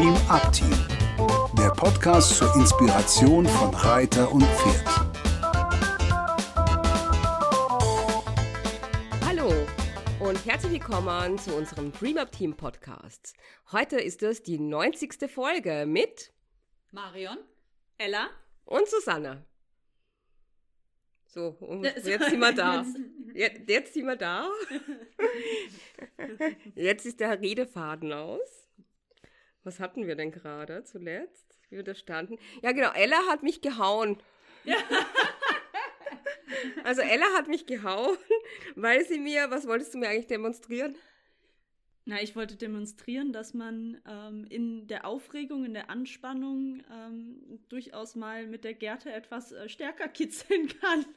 Dream Up Team, der Podcast zur Inspiration von Reiter und Pferd. Hallo und herzlich willkommen zu unserem Dream Up Team Podcast. Heute ist es die 90. Folge mit Marion, Ella und Susanne. So, und jetzt sind wir da. Jetzt, jetzt sind wir da. Jetzt ist der Redefaden aus. Was hatten wir denn gerade zuletzt? Wie wir da standen? Ja, genau, Ella hat mich gehauen. Ja. Also Ella hat mich gehauen, weil sie mir, was wolltest du mir eigentlich demonstrieren? Na, ich wollte demonstrieren, dass man ähm, in der Aufregung, in der Anspannung ähm, durchaus mal mit der Gerte etwas äh, stärker kitzeln kann.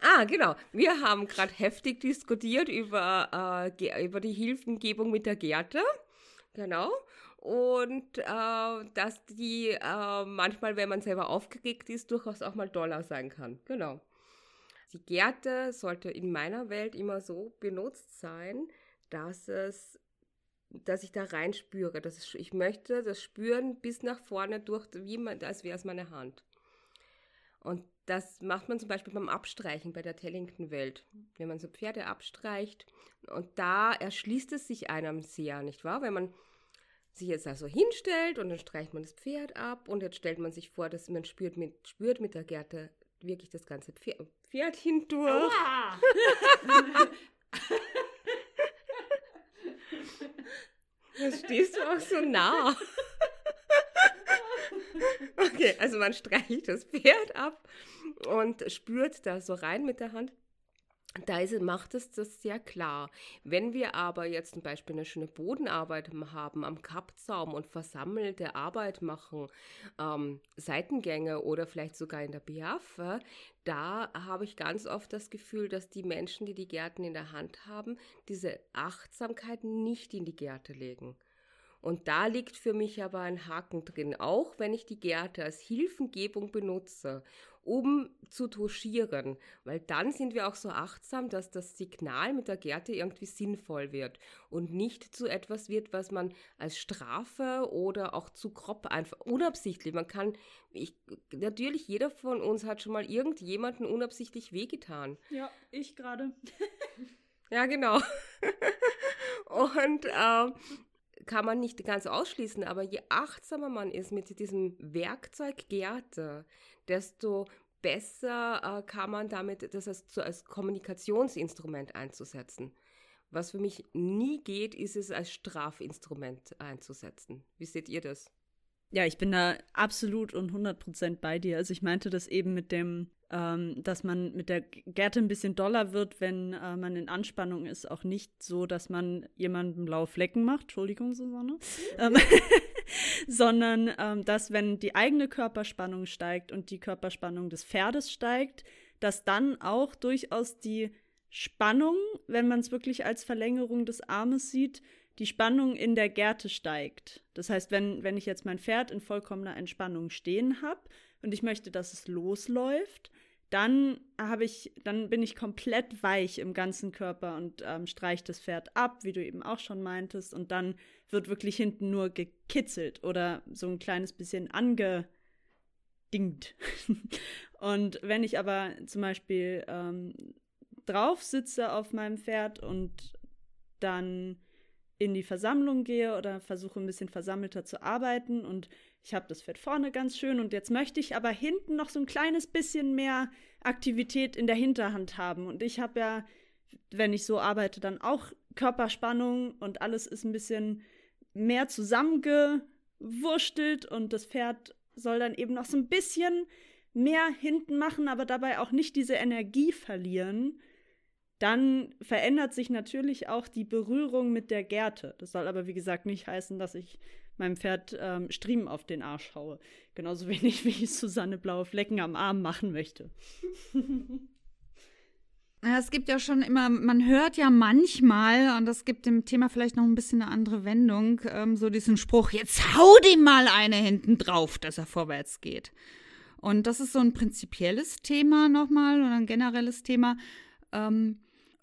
Ah, genau. Wir haben gerade heftig diskutiert über, äh, über die Hilfengebung mit der Gerte. Genau. Und äh, dass die äh, manchmal, wenn man selber aufgeregt ist, durchaus auch mal doller sein kann. Genau. Die Gerte sollte in meiner Welt immer so benutzt sein, dass es dass ich da reinspüre. Dass ich, ich möchte das spüren bis nach vorne durch, wie man, als wäre es meine Hand. Und das macht man zum Beispiel beim Abstreichen bei der Tellington-Welt. Wenn man so Pferde abstreicht und da erschließt es sich einem sehr, nicht wahr? Wenn man sich jetzt also hinstellt und dann streicht man das Pferd ab und jetzt stellt man sich vor, dass man spürt mit, spürt mit der Gerte wirklich das ganze Pferd, Pferd hindurch. Jetzt stehst du auch so nah. Okay, also man streicht das Pferd ab und spürt da so rein mit der Hand. Da ist, macht es das sehr klar. Wenn wir aber jetzt zum Beispiel eine schöne Bodenarbeit haben, am Kappzaum und versammelte Arbeit machen, ähm, Seitengänge oder vielleicht sogar in der Biaffe, da habe ich ganz oft das Gefühl, dass die Menschen, die die Gärten in der Hand haben, diese Achtsamkeit nicht in die Gärte legen. Und da liegt für mich aber ein Haken drin, auch wenn ich die Gärte als Hilfengebung benutze, um zu touchieren, weil dann sind wir auch so achtsam, dass das Signal mit der Gärte irgendwie sinnvoll wird und nicht zu etwas wird, was man als Strafe oder auch zu grob einfach unabsichtlich, man kann, ich, natürlich jeder von uns hat schon mal irgendjemanden unabsichtlich wehgetan. Ja, ich gerade. ja, genau. und äh, kann man nicht ganz ausschließen, aber je achtsamer man ist mit diesem Werkzeug Gärte, desto besser äh, kann man damit das als, als Kommunikationsinstrument einzusetzen. Was für mich nie geht, ist es als Strafinstrument einzusetzen. Wie seht ihr das? Ja, ich bin da absolut und 100% bei dir. Also ich meinte das eben mit dem, ähm, dass man mit der Gerte ein bisschen doller wird, wenn äh, man in Anspannung ist. Auch nicht so, dass man jemandem blaue Flecken macht. Entschuldigung, Susanne. ähm, sondern ähm, dass, wenn die eigene Körperspannung steigt und die Körperspannung des Pferdes steigt, dass dann auch durchaus die Spannung, wenn man es wirklich als Verlängerung des Armes sieht, die Spannung in der Gerte steigt. Das heißt, wenn, wenn ich jetzt mein Pferd in vollkommener Entspannung stehen habe und ich möchte, dass es losläuft, dann habe ich, dann bin ich komplett weich im ganzen Körper und ähm, streiche das Pferd ab, wie du eben auch schon meintest, und dann wird wirklich hinten nur gekitzelt oder so ein kleines bisschen angedingt. und wenn ich aber zum Beispiel ähm, drauf sitze auf meinem Pferd und dann in die Versammlung gehe oder versuche ein bisschen versammelter zu arbeiten und ich habe das Pferd vorne ganz schön und jetzt möchte ich aber hinten noch so ein kleines bisschen mehr Aktivität in der Hinterhand haben und ich habe ja, wenn ich so arbeite, dann auch Körperspannung und alles ist ein bisschen mehr zusammengewurstelt und das Pferd soll dann eben noch so ein bisschen mehr hinten machen, aber dabei auch nicht diese Energie verlieren dann verändert sich natürlich auch die Berührung mit der Gerte. Das soll aber, wie gesagt, nicht heißen, dass ich meinem Pferd ähm, Striemen auf den Arsch haue. Genauso wenig, wie ich Susanne blaue Flecken am Arm machen möchte. Es gibt ja schon immer, man hört ja manchmal, und das gibt dem Thema vielleicht noch ein bisschen eine andere Wendung, ähm, so diesen Spruch, jetzt hau dem mal eine hinten drauf, dass er vorwärts geht. Und das ist so ein prinzipielles Thema nochmal oder ein generelles Thema. Ähm,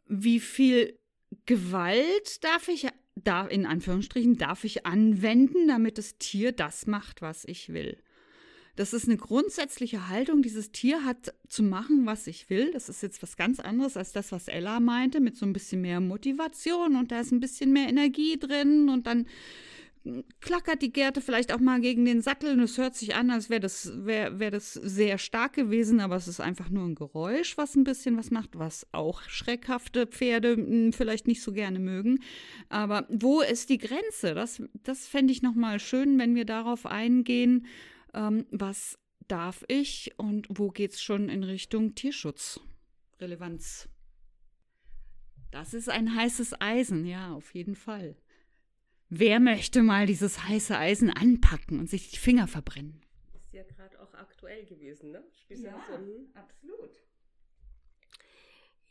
wie viel Gewalt darf ich da in Anführungsstrichen darf ich anwenden, damit das Tier das macht, was ich will. Das ist eine grundsätzliche Haltung. Dieses Tier hat zu machen, was ich will. Das ist jetzt was ganz anderes als das, was Ella meinte, mit so ein bisschen mehr Motivation und da ist ein bisschen mehr Energie drin und dann klackert die Gerte vielleicht auch mal gegen den Sattel und es hört sich an, als wäre das, wär, wär das sehr stark gewesen, aber es ist einfach nur ein Geräusch, was ein bisschen was macht, was auch schreckhafte Pferde hm, vielleicht nicht so gerne mögen. Aber wo ist die Grenze? Das, das fände ich nochmal schön, wenn wir darauf eingehen, ähm, was darf ich und wo geht es schon in Richtung Tierschutzrelevanz. Das ist ein heißes Eisen, ja, auf jeden Fall. Wer möchte mal dieses heiße Eisen anpacken und sich die Finger verbrennen? Ist ja gerade auch aktuell gewesen, ne? Ja, so, hm? absolut.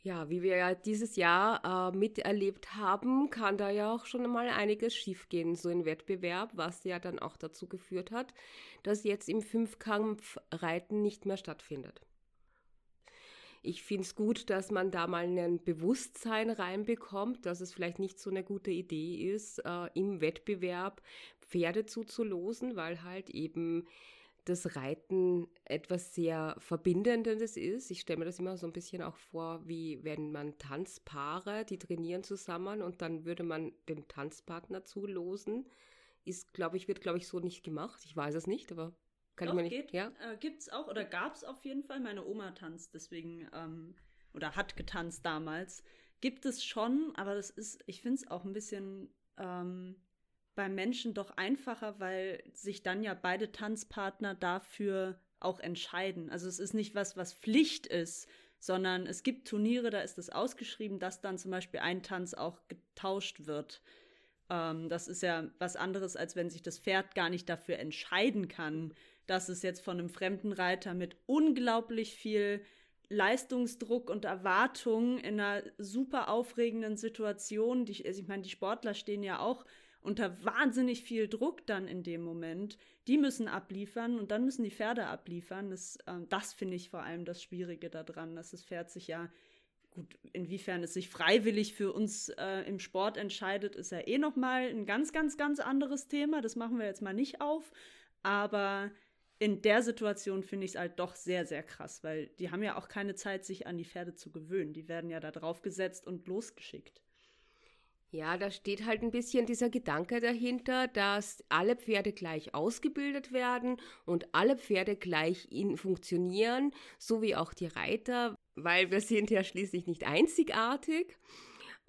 Ja, wie wir ja dieses Jahr äh, miterlebt haben, kann da ja auch schon mal einiges schiefgehen, so ein Wettbewerb, was ja dann auch dazu geführt hat, dass jetzt im Fünfkampf Reiten nicht mehr stattfindet. Ich finde es gut, dass man da mal ein Bewusstsein reinbekommt, dass es vielleicht nicht so eine gute Idee ist, äh, im Wettbewerb Pferde zuzulosen, weil halt eben das Reiten etwas sehr Verbindendes ist. Ich stelle mir das immer so ein bisschen auch vor, wie wenn man Tanzpaare, die trainieren zusammen und dann würde man den Tanzpartner zulosen. Ist, glaube ich, wird, glaube ich, so nicht gemacht. Ich weiß es nicht, aber kann Doch, ich mir nicht. Geht, ja? äh, gibt's auch oder gab's auf jeden Fall. Meine Oma tanzt deswegen ähm, oder hat getanzt damals. Gibt es schon, aber das ist, ich finde es auch ein bisschen ähm, beim Menschen doch einfacher, weil sich dann ja beide Tanzpartner dafür auch entscheiden. Also es ist nicht was, was Pflicht ist, sondern es gibt Turniere, da ist es ausgeschrieben, dass dann zum Beispiel ein Tanz auch getauscht wird. Ähm, das ist ja was anderes, als wenn sich das Pferd gar nicht dafür entscheiden kann, dass es jetzt von einem fremden Reiter mit unglaublich viel Leistungsdruck und Erwartung in einer super aufregenden Situation, die, also ich meine, die Sportler stehen ja auch unter wahnsinnig viel Druck dann in dem Moment. Die müssen abliefern und dann müssen die Pferde abliefern. Das, äh, das finde ich vor allem das Schwierige daran, dass das Pferd sich ja, gut, inwiefern es sich freiwillig für uns äh, im Sport entscheidet, ist ja eh nochmal ein ganz, ganz, ganz anderes Thema. Das machen wir jetzt mal nicht auf. Aber in der Situation finde ich es halt doch sehr, sehr krass, weil die haben ja auch keine Zeit, sich an die Pferde zu gewöhnen. Die werden ja da drauf gesetzt und losgeschickt. Ja, da steht halt ein bisschen dieser Gedanke dahinter, dass alle Pferde gleich ausgebildet werden und alle Pferde gleich funktionieren, so wie auch die Reiter, weil wir sind ja schließlich nicht einzigartig.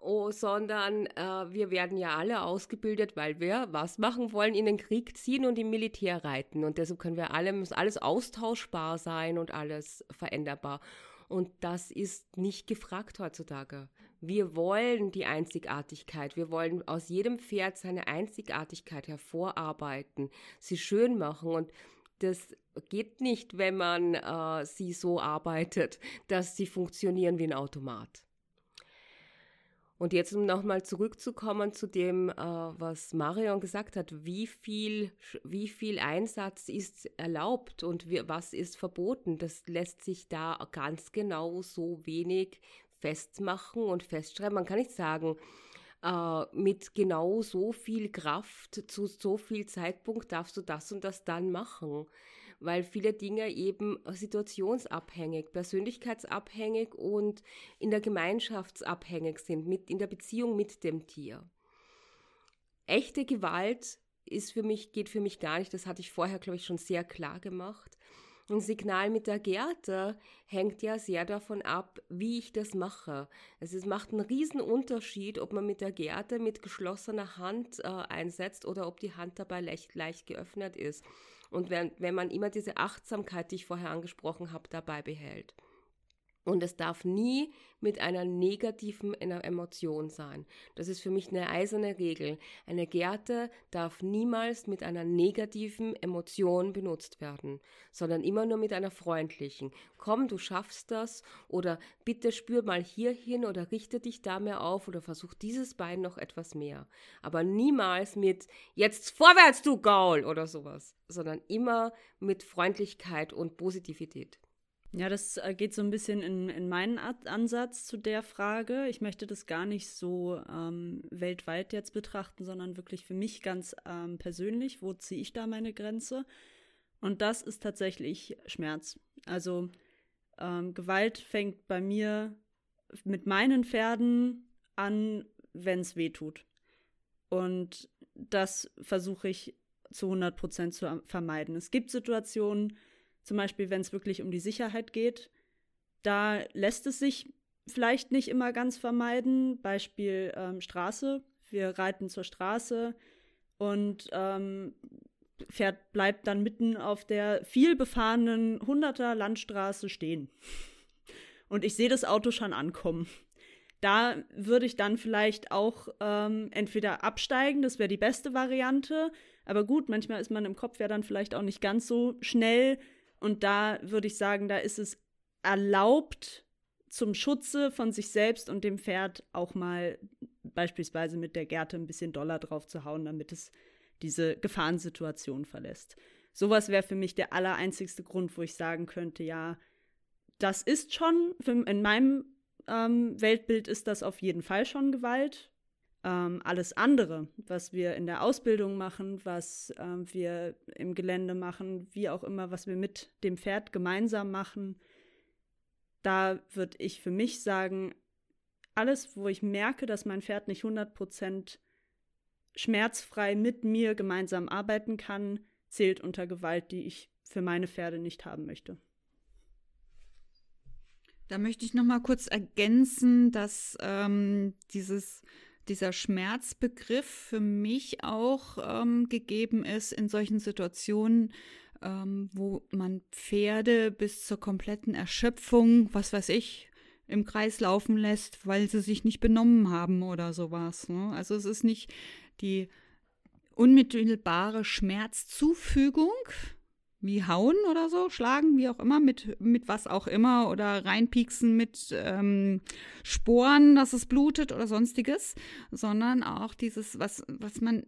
Oh, sondern äh, wir werden ja alle ausgebildet, weil wir was machen wollen, in den Krieg ziehen und im Militär reiten. Und deshalb können wir alle, muss alles austauschbar sein und alles veränderbar. Und das ist nicht gefragt heutzutage. Wir wollen die Einzigartigkeit. Wir wollen aus jedem Pferd seine Einzigartigkeit hervorarbeiten, sie schön machen. Und das geht nicht, wenn man äh, sie so arbeitet, dass sie funktionieren wie ein Automat. Und jetzt, um nochmal zurückzukommen zu dem, äh, was Marion gesagt hat, wie viel, wie viel Einsatz ist erlaubt und wie, was ist verboten, das lässt sich da ganz genau so wenig festmachen und festschreiben. Man kann nicht sagen, äh, mit genau so viel Kraft zu so viel Zeitpunkt darfst du das und das dann machen weil viele Dinge eben situationsabhängig, persönlichkeitsabhängig und in der Gemeinschaftsabhängig sind, mit, in der Beziehung mit dem Tier. Echte Gewalt ist für mich, geht für mich gar nicht, das hatte ich vorher, glaube ich, schon sehr klar gemacht. Ein Signal mit der Gerte hängt ja sehr davon ab, wie ich das mache. Also es macht einen riesen Unterschied, ob man mit der Gerte mit geschlossener Hand äh, einsetzt oder ob die Hand dabei leicht, leicht geöffnet ist. Und wenn, wenn man immer diese Achtsamkeit, die ich vorher angesprochen habe, dabei behält. Und es darf nie mit einer negativen Emotion sein. Das ist für mich eine eiserne Regel. Eine Gerte darf niemals mit einer negativen Emotion benutzt werden, sondern immer nur mit einer freundlichen. Komm, du schaffst das oder bitte spür mal hier hin oder richte dich da mehr auf oder versuch dieses Bein noch etwas mehr. Aber niemals mit jetzt vorwärts, du Gaul oder sowas, sondern immer mit Freundlichkeit und Positivität. Ja, das äh, geht so ein bisschen in, in meinen Ansatz zu der Frage. Ich möchte das gar nicht so ähm, weltweit jetzt betrachten, sondern wirklich für mich ganz ähm, persönlich. Wo ziehe ich da meine Grenze? Und das ist tatsächlich Schmerz. Also ähm, Gewalt fängt bei mir mit meinen Pferden an, wenn es weh tut. Und das versuche ich zu 100 Prozent zu vermeiden. Es gibt Situationen, zum Beispiel, wenn es wirklich um die Sicherheit geht, da lässt es sich vielleicht nicht immer ganz vermeiden. Beispiel ähm, Straße. Wir reiten zur Straße und ähm, Pferd bleibt dann mitten auf der viel befahrenen 100er Landstraße stehen. Und ich sehe das Auto schon ankommen. Da würde ich dann vielleicht auch ähm, entweder absteigen, das wäre die beste Variante. Aber gut, manchmal ist man im Kopf ja dann vielleicht auch nicht ganz so schnell und da würde ich sagen, da ist es erlaubt, zum Schutze von sich selbst und dem Pferd auch mal beispielsweise mit der Gerte ein bisschen Dollar drauf zu hauen, damit es diese Gefahrensituation verlässt. Sowas wäre für mich der allereinzigste Grund, wo ich sagen könnte, ja, das ist schon, in meinem ähm, Weltbild ist das auf jeden Fall schon Gewalt. Ähm, alles andere, was wir in der Ausbildung machen, was ähm, wir im Gelände machen, wie auch immer, was wir mit dem Pferd gemeinsam machen, da würde ich für mich sagen, alles, wo ich merke, dass mein Pferd nicht 100% schmerzfrei mit mir gemeinsam arbeiten kann, zählt unter Gewalt, die ich für meine Pferde nicht haben möchte. Da möchte ich noch mal kurz ergänzen, dass ähm, dieses dieser Schmerzbegriff für mich auch ähm, gegeben ist in solchen Situationen, ähm, wo man Pferde bis zur kompletten Erschöpfung, was weiß ich, im Kreis laufen lässt, weil sie sich nicht benommen haben oder sowas. Ne? Also es ist nicht die unmittelbare Schmerzzufügung, wie hauen oder so, schlagen, wie auch immer, mit, mit was auch immer oder reinpieksen mit ähm, Sporen, dass es blutet oder sonstiges, sondern auch dieses, was, was man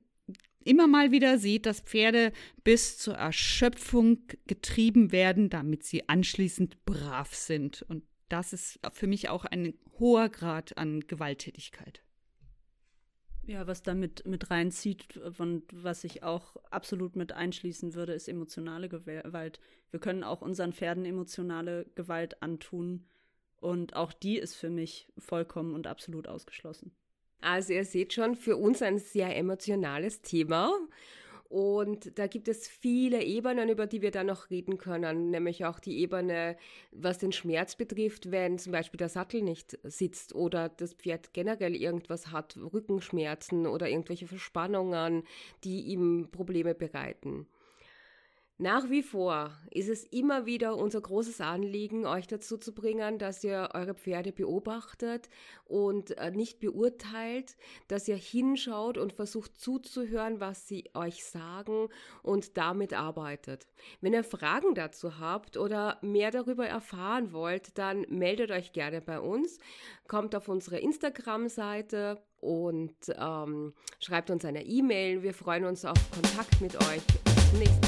immer mal wieder sieht, dass Pferde bis zur Erschöpfung getrieben werden, damit sie anschließend brav sind. Und das ist für mich auch ein hoher Grad an Gewalttätigkeit. Ja, was damit mit reinzieht und was ich auch absolut mit einschließen würde, ist emotionale Gewalt. Wir können auch unseren Pferden emotionale Gewalt antun und auch die ist für mich vollkommen und absolut ausgeschlossen. Also ihr seht schon, für uns ein sehr emotionales Thema und da gibt es viele Ebenen, über die wir dann noch reden können, nämlich auch die Ebene, was den Schmerz betrifft, wenn zum Beispiel der Sattel nicht sitzt oder das Pferd generell irgendwas hat, Rückenschmerzen oder irgendwelche Verspannungen, die ihm Probleme bereiten. Nach wie vor ist es immer wieder unser großes Anliegen, euch dazu zu bringen, dass ihr eure Pferde beobachtet und äh, nicht beurteilt, dass ihr hinschaut und versucht zuzuhören, was sie euch sagen und damit arbeitet. Wenn ihr Fragen dazu habt oder mehr darüber erfahren wollt, dann meldet euch gerne bei uns, kommt auf unsere Instagram-Seite und ähm, schreibt uns eine E-Mail. Wir freuen uns auf Kontakt mit euch. Bis zum nächsten Mal.